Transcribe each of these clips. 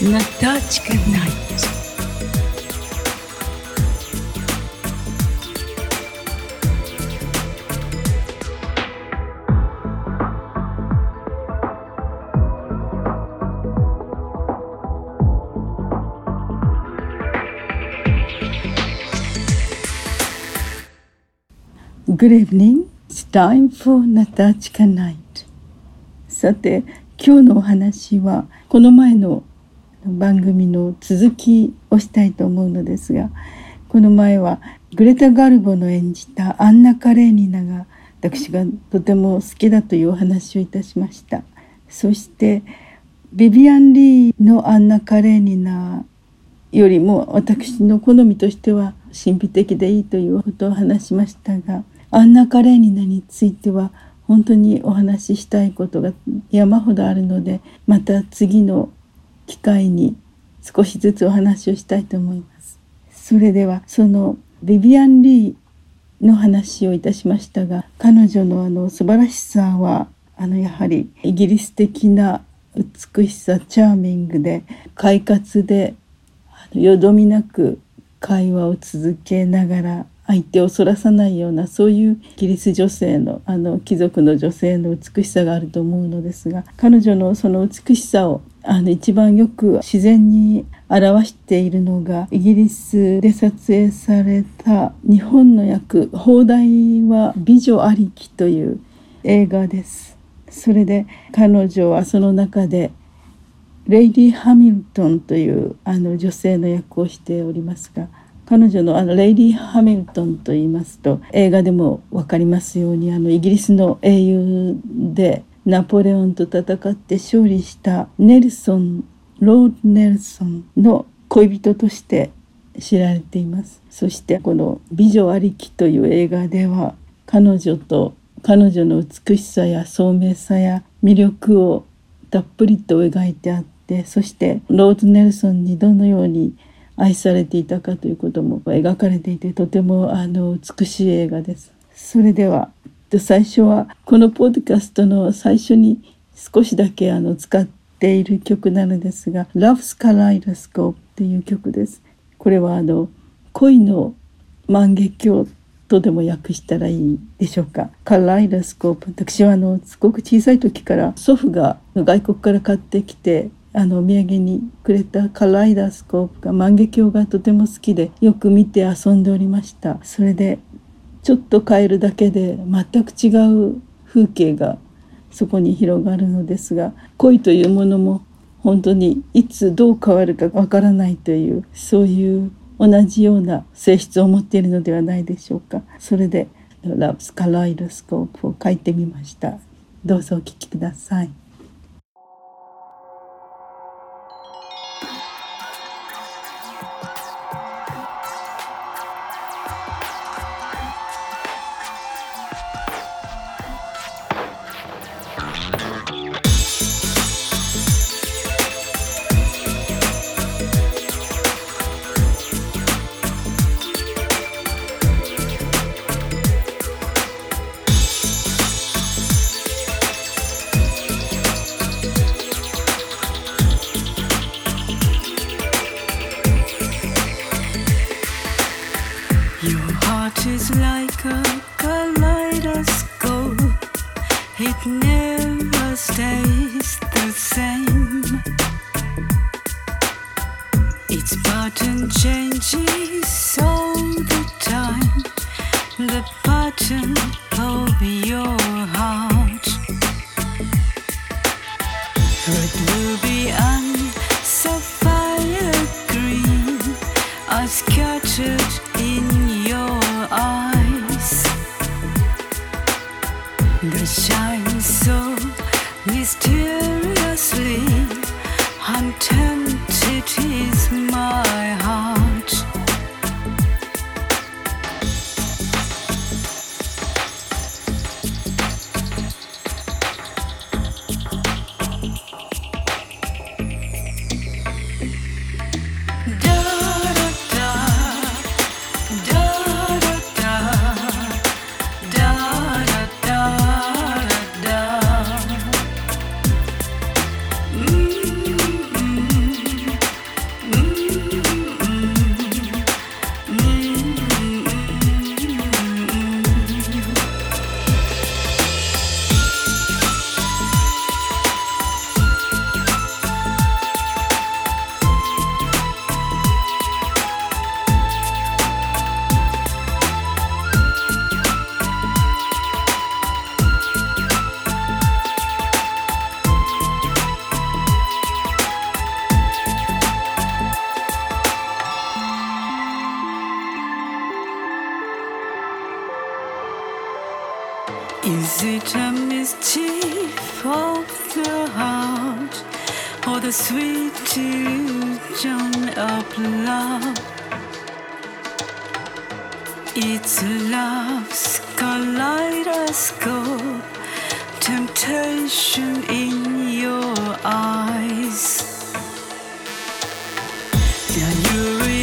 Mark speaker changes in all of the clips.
Speaker 1: Натачка Найт. Good evening. It's time for Natachka Night. さて、今日のお話はこの前の番組の続きをしたいと思うのですが、この前はグレタ・ガルボの演じたアンナ・カレーニナが私がとても好きだというお話をいたしました。そしてビビアン・リーのアンナ・カレーニナよりも私の好みとしては神秘的でいいということを話しましたがアンナ・カレーニナについては本当にお話ししたいことが山ほどあるのでまた次の機会に少しずつお話をしたいと思います。それではそのビビアン・リーの話をいたしましたが彼女のあの素晴らしさはあのやはりイギリス的な美しさチャーミングで快活でよどみなく会話を続けながら相手をそらさないようなそういうイギリス女性のあの貴族の女性の美しさがあると思うのですが彼女のその美しさをあの一番よく自然に表しているのがイギリスで撮影された日本の訳放題は美女ありきという映画です。それで彼女はその中でレイディ・ハミルトンというあの女性の役をしておりますが彼女のあのレイディ・ハミルトンと言いますと映画でも分かりますようにあのイギリスの英雄でナポレオンと戦って勝利したネルソンロード・ネルソンの恋人として知られています。そしてこの「美女ありき」という映画では彼女と彼女の美しさや聡明さや魅力をたっぷりと描いてあってそしてローズ・ネルソンにどのように愛されていたかということも描かれていてとてもあの美しい映画です。それでは最初はこのポッドキャストの最初に少しだけあの使っている曲なのですが「Love's Kaleidoscope」っていう曲です。これはあの恋の万華鏡とでも訳したらいいでしょうか。カライドスコープ。私はあのすごく小さい時から祖父が外国から買ってきてあのお土産にくれたカライダスコープが万華鏡がとても好きでよく見て遊んでおりました。それでちょっと変えるだけで全く違う風景がそこに広がるのですが恋というものも本当にいつどう変わるかわからないというそういう同じような性質を持っているのではないでしょうか。それで「ラブスカライドスコープ」を書いてみました。どうぞお聴きください。life.
Speaker 2: Is it a mischief of the heart or the sweet illusion of love? It's love's kaleidoscope, temptation in your eyes. Yeah, you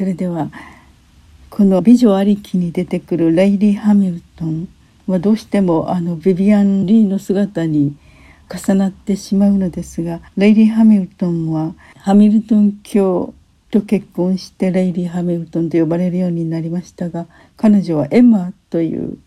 Speaker 1: それではこの美女ありきに出てくるレイリー・ハミルトンはどうしてもあのビビアン・リーの姿に重なってしまうのですがレイリー・ハミルトンはハミルトン教と結婚してレイリー・ハミルトンと呼ばれるようになりましたが彼女はエマという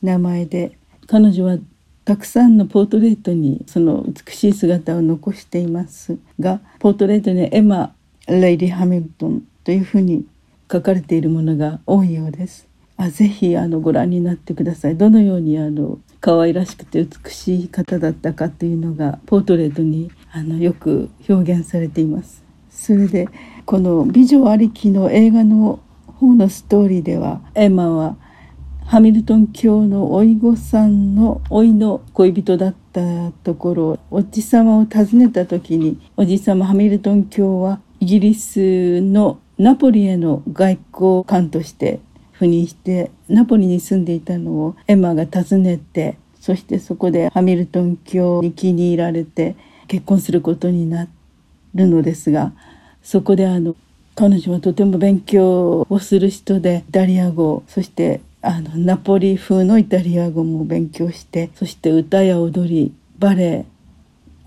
Speaker 1: 名前で彼女はたくさんのポートレートにその美しい姿を残していますがポートレートにエマ・レイリー・ハミルトンというふうに書かれているものが多いようです。あぜひあのご覧になってください。どのようにあの可愛らしくて美しい方だったかというのがポートレートにあのよく表現されています。それでこの美女ありきの映画の方のストーリーではエマはハミルトン教のおいごさんのおいの恋人だったところおじさまを訪ねた時におじさまハミルトン教はイギリスのナポリへの外交官として赴任してナポリに住んでいたのをエマが訪ねてそしてそこでハミルトン教に気に入られて結婚することになるのですがそこであの彼女はとても勉強をする人でイタリア語そしてあのナポリ風のイタリア語も勉強してそして歌や踊りバレエ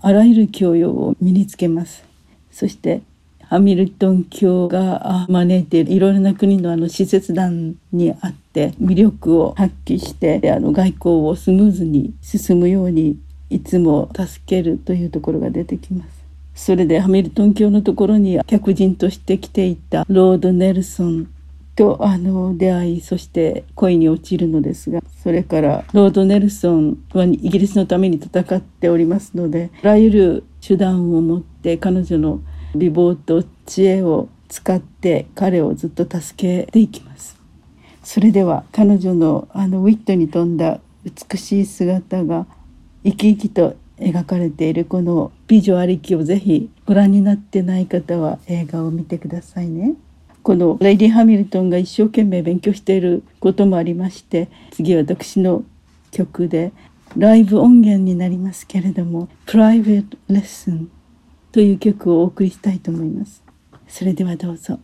Speaker 1: あらゆる教養を身につけます。そしてハミルトン教が招いているいろいろな国のあの使節団にあって魅力を発揮してあの外交をスムーズに進むようにいつも助けるというところが出てきます。それでハミルトン教のところに客人として来ていたロード・ネルソンとあの出会いそして恋に落ちるのですがそれからロード・ネルソンはイギリスのために戦っておりますのであらゆる手段を持って彼女の美貌と知恵を使って彼をずっと助けていきますそれでは彼女のあのウィットに富んだ美しい姿が生き生きと描かれているこの美女ありきをぜひご覧になってない方は映画を見てくださいね。このレイディ・ハミルトンが一生懸命勉強していることもありまして次私の曲でライブ音源になりますけれども「Private Lesson」という曲をお送りしたいと思います。それではどうぞ。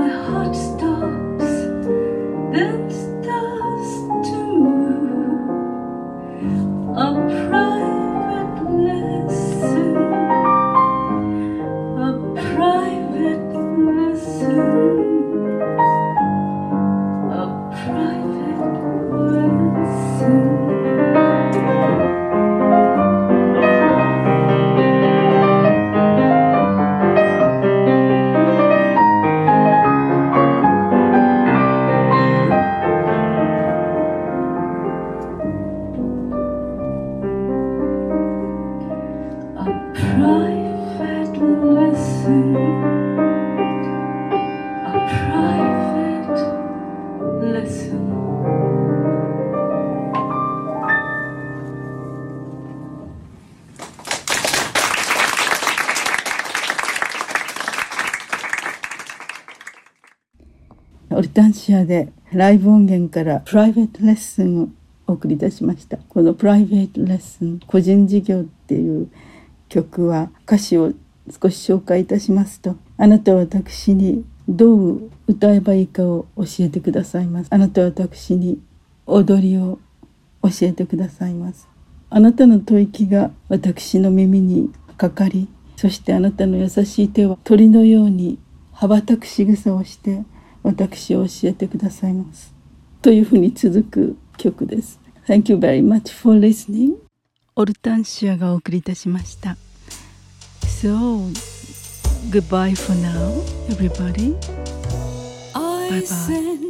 Speaker 1: My heart オルタンシアでライブ音源からプライベートレッスンを送りいたしました。このプライベートレッスン個人事業っていう曲は歌詞を少し紹介いたしますとあなたは私にどう歌えばいいかを教えてくださいます。あなたは私に踊りを教えてくださいます。あなたの吐息が私の耳にかかりそしてあなたの優しい手は鳥のように羽ばたく仕草をして私を教えてくださいますというふうに続く曲です Thank you very much for listening オルタンシアがお送りいたしました So goodbye for now everybody
Speaker 2: I
Speaker 1: Bye-bye.
Speaker 2: send